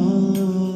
Oh.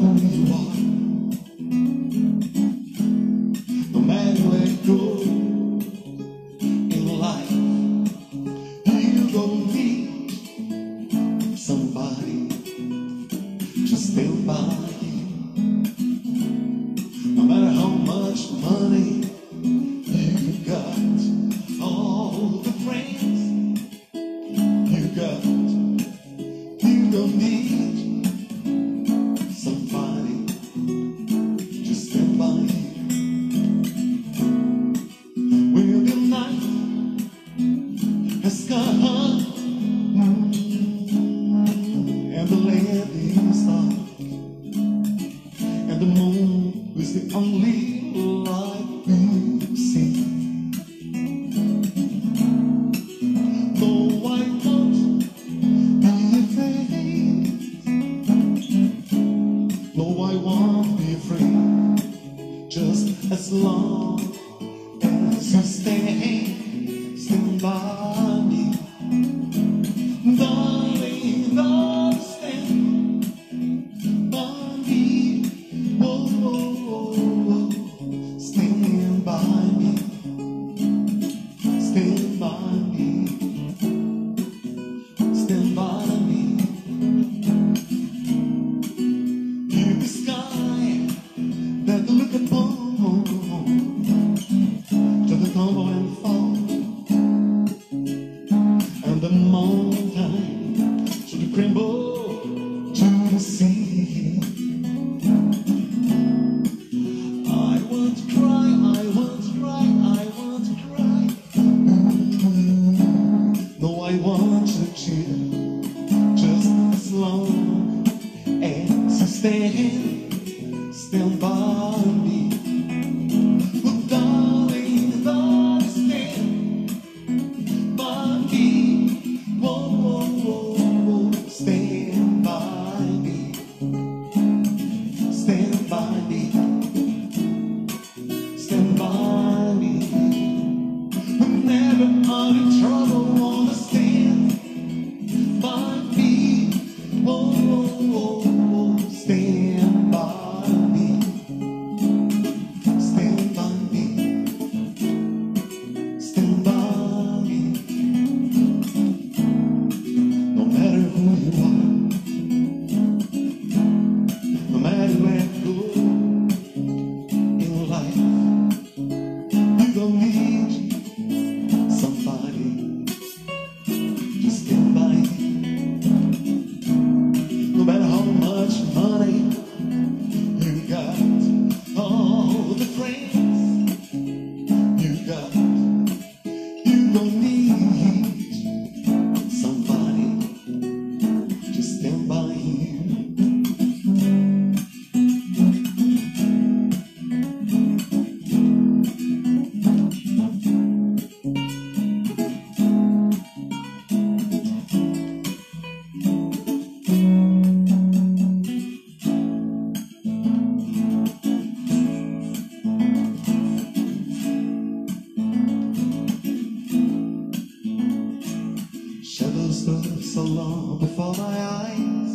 Mau? So long before my eyes,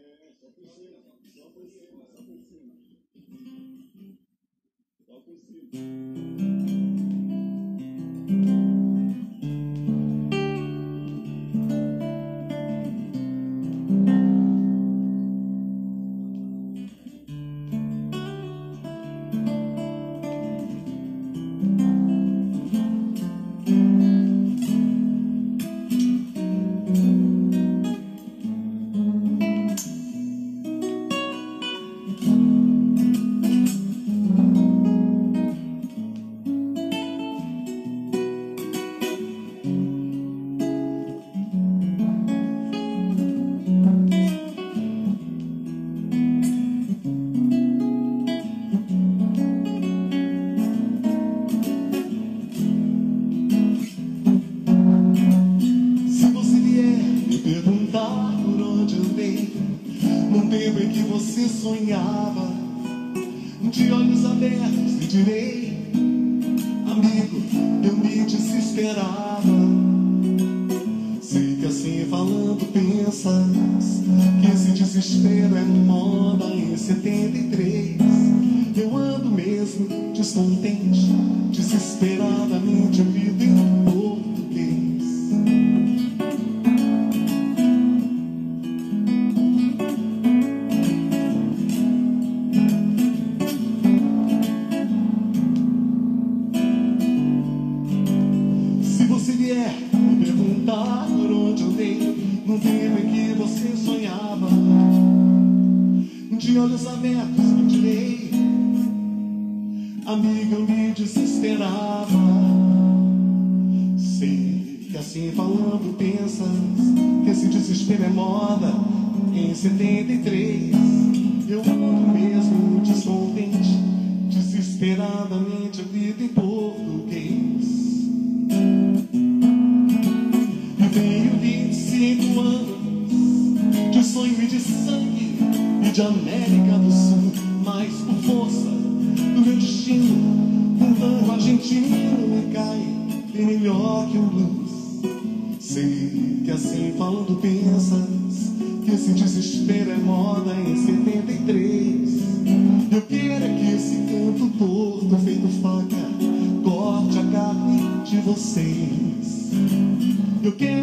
É, só por cima, só por cima, só por cima. Só por cima. de olhos abertos me tirei. Amiga, eu me desesperava. Sei que assim falando pensas que esse desespero é moda. Em 73 eu ando mesmo descontente, desesperadamente a vida. vocês. Eu quero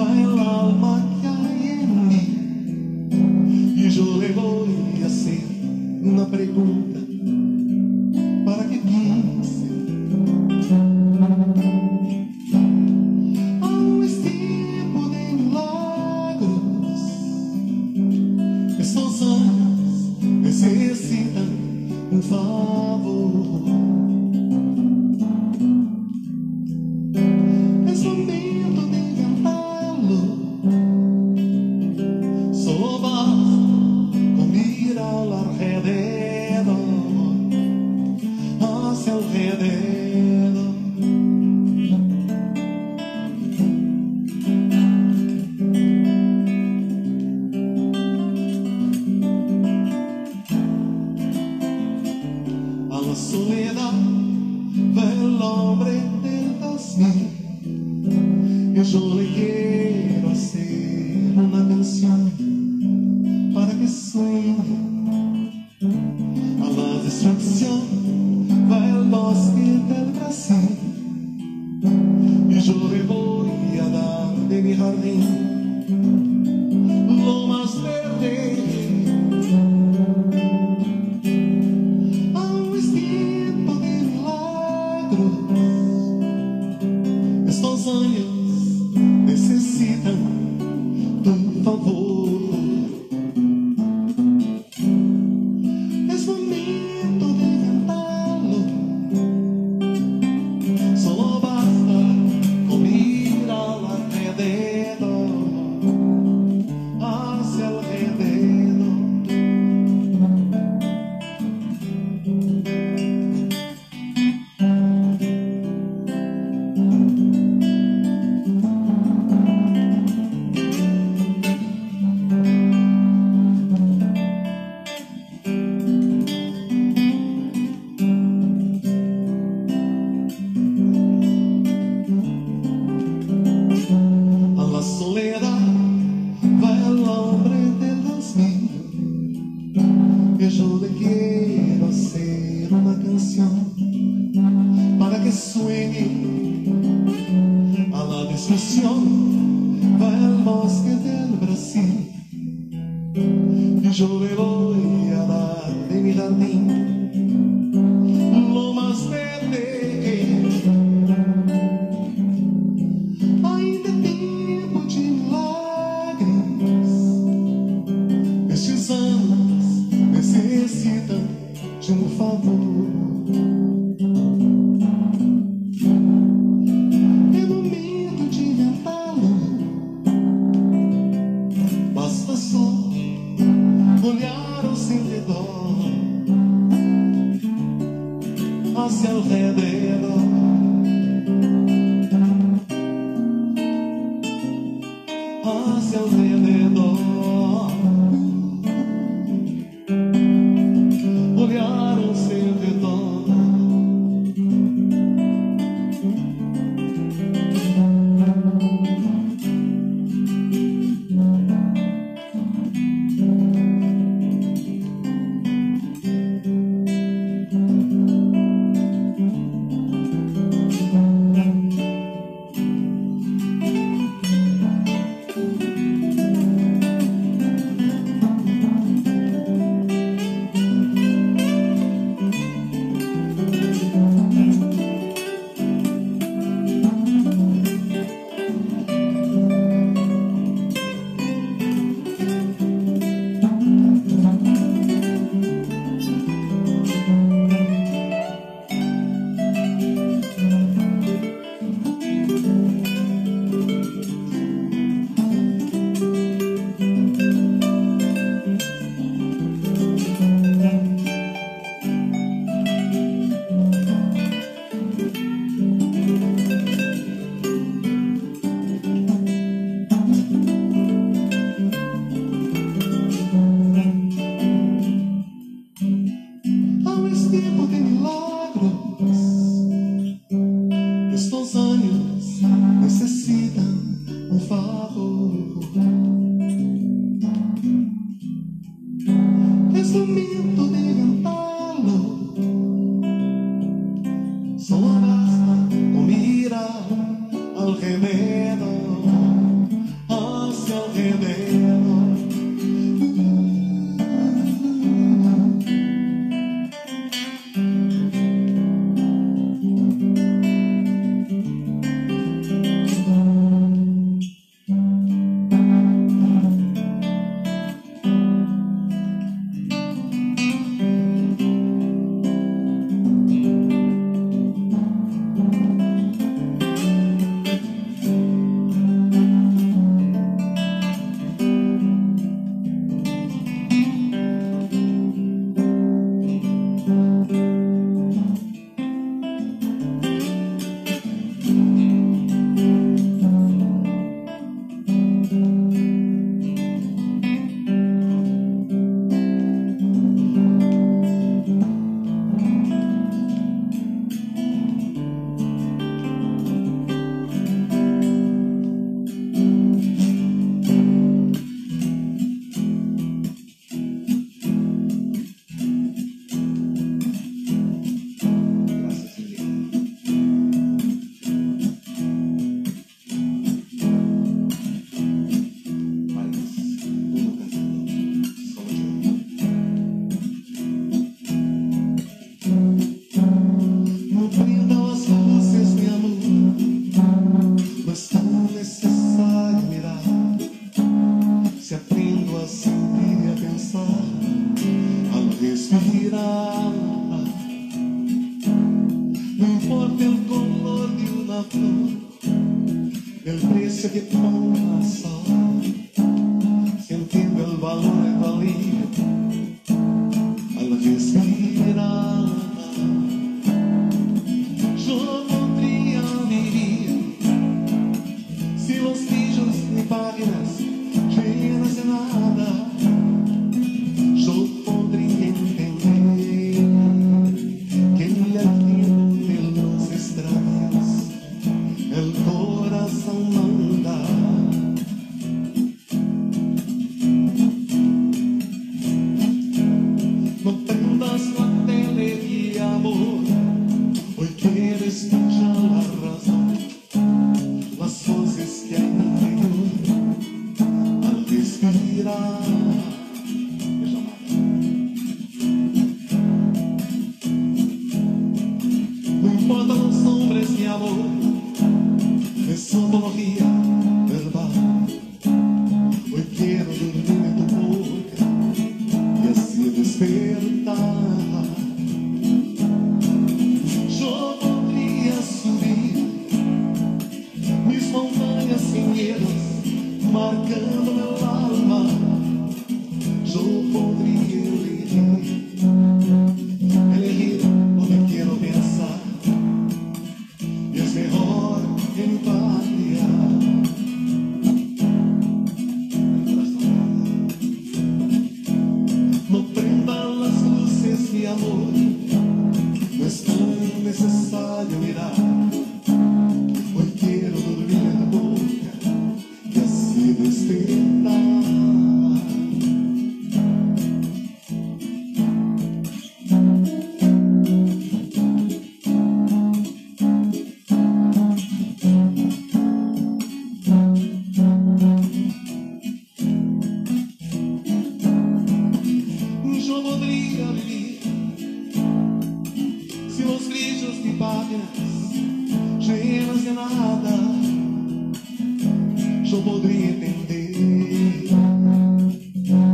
爱浪漫。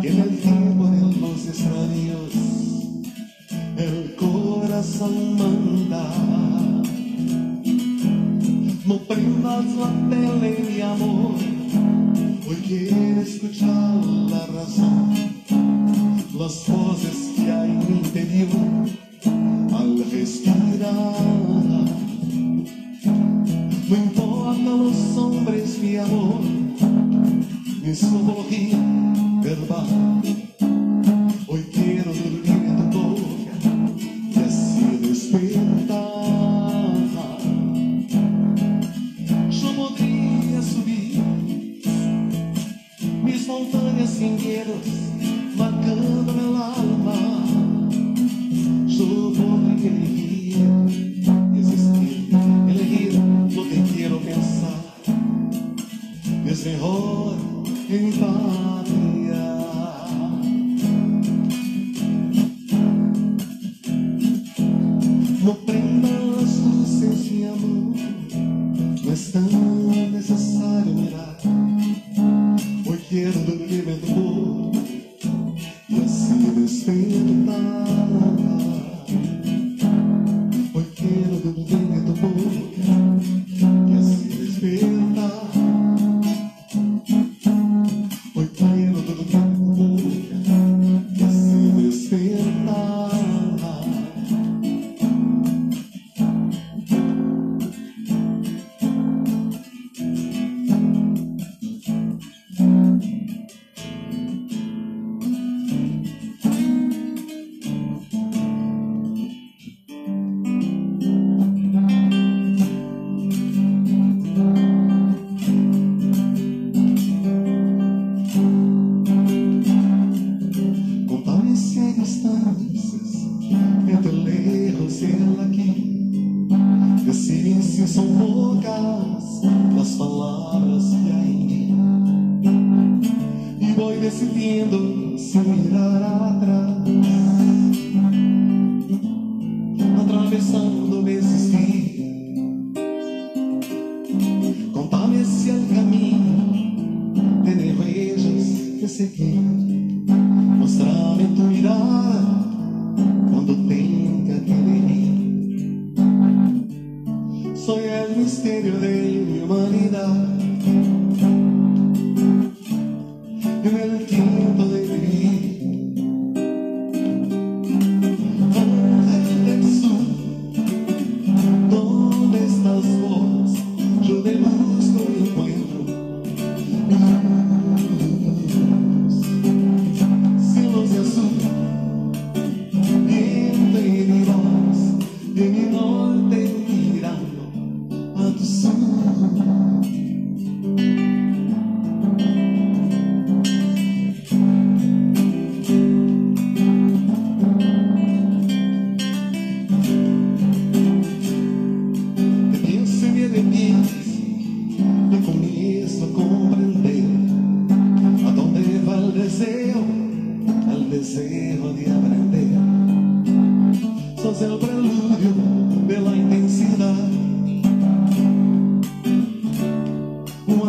en el tiempo de los extraños el corazón manda. No prendas la tele, mi amor, hoy quiero escuchar la razón, las voces que hay en interior al respirar. No importa los hombres, mi amor, ni su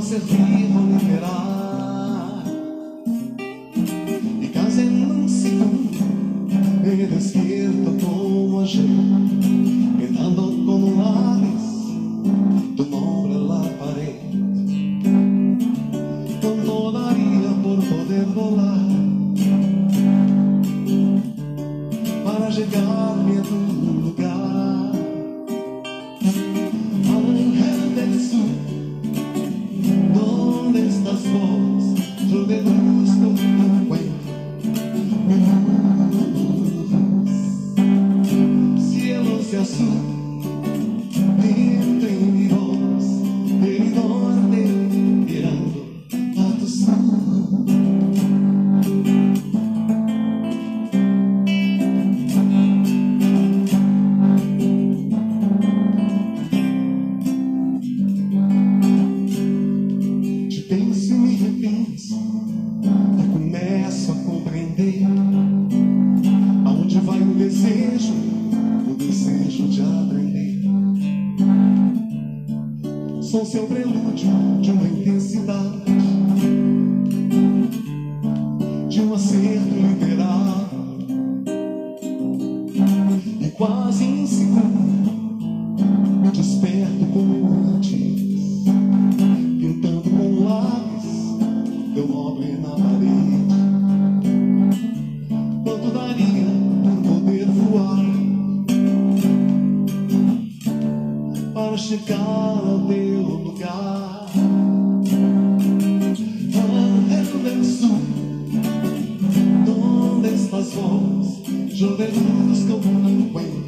concertina liberar. del sol ¿Dónde estás vos? Yo como una nube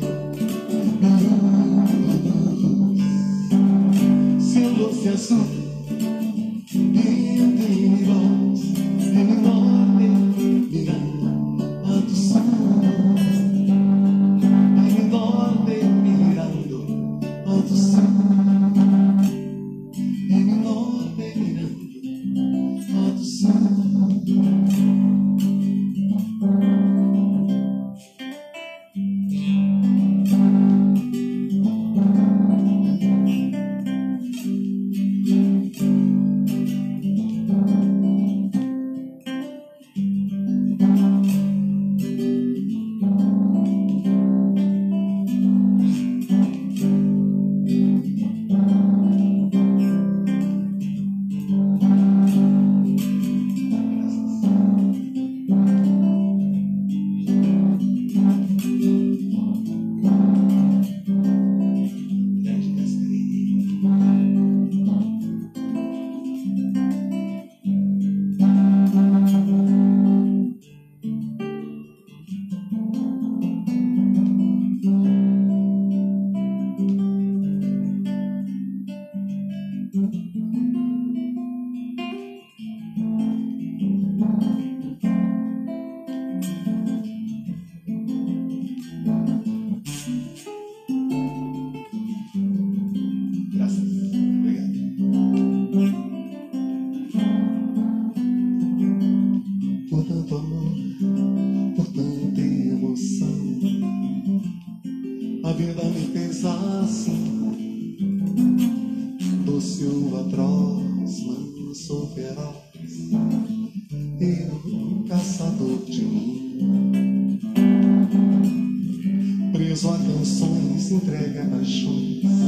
Doce o atroz, manso feroz Eu, caçador de mim. Preso a canções, entrega paixões.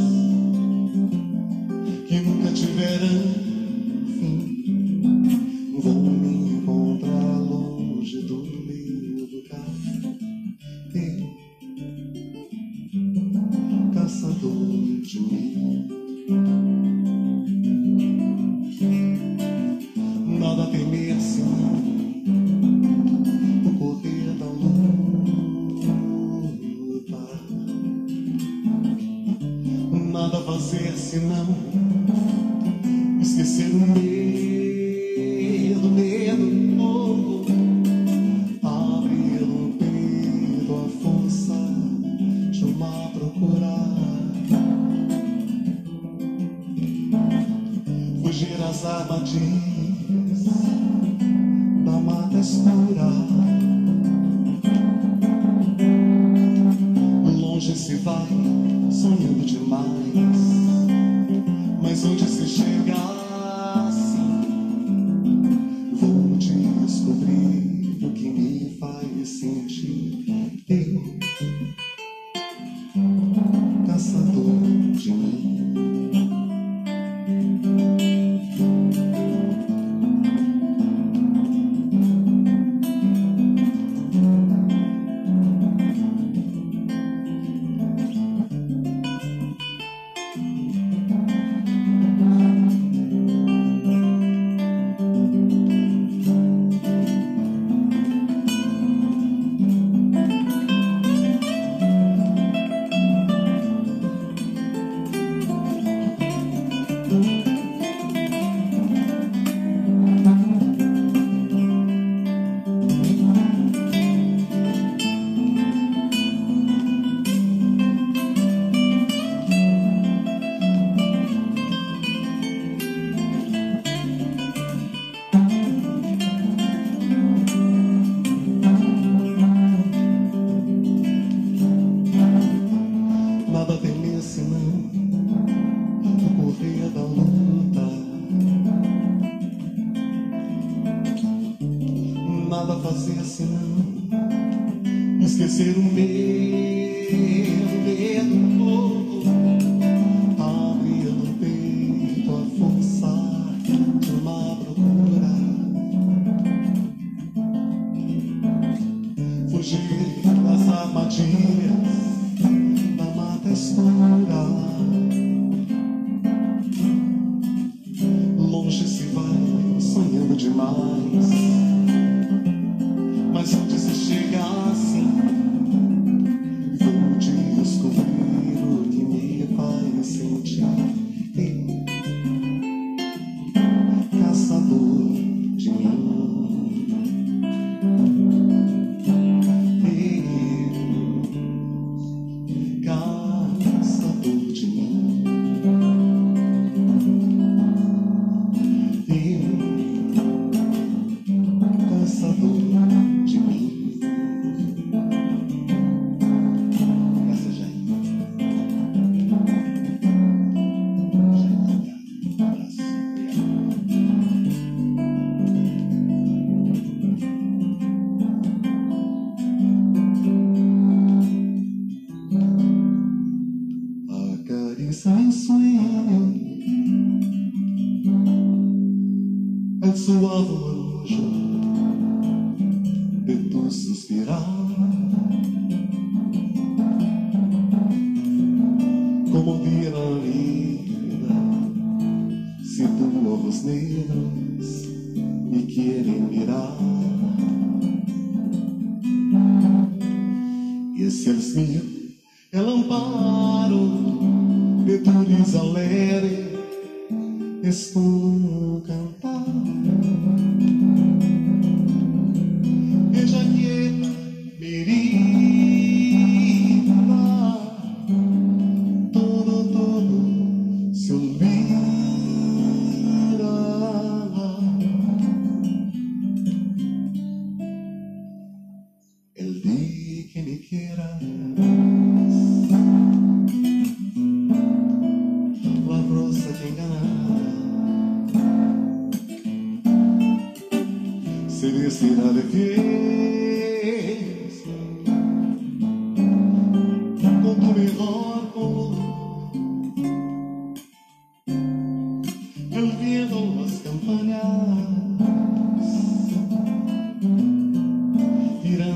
corazón.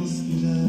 else you love.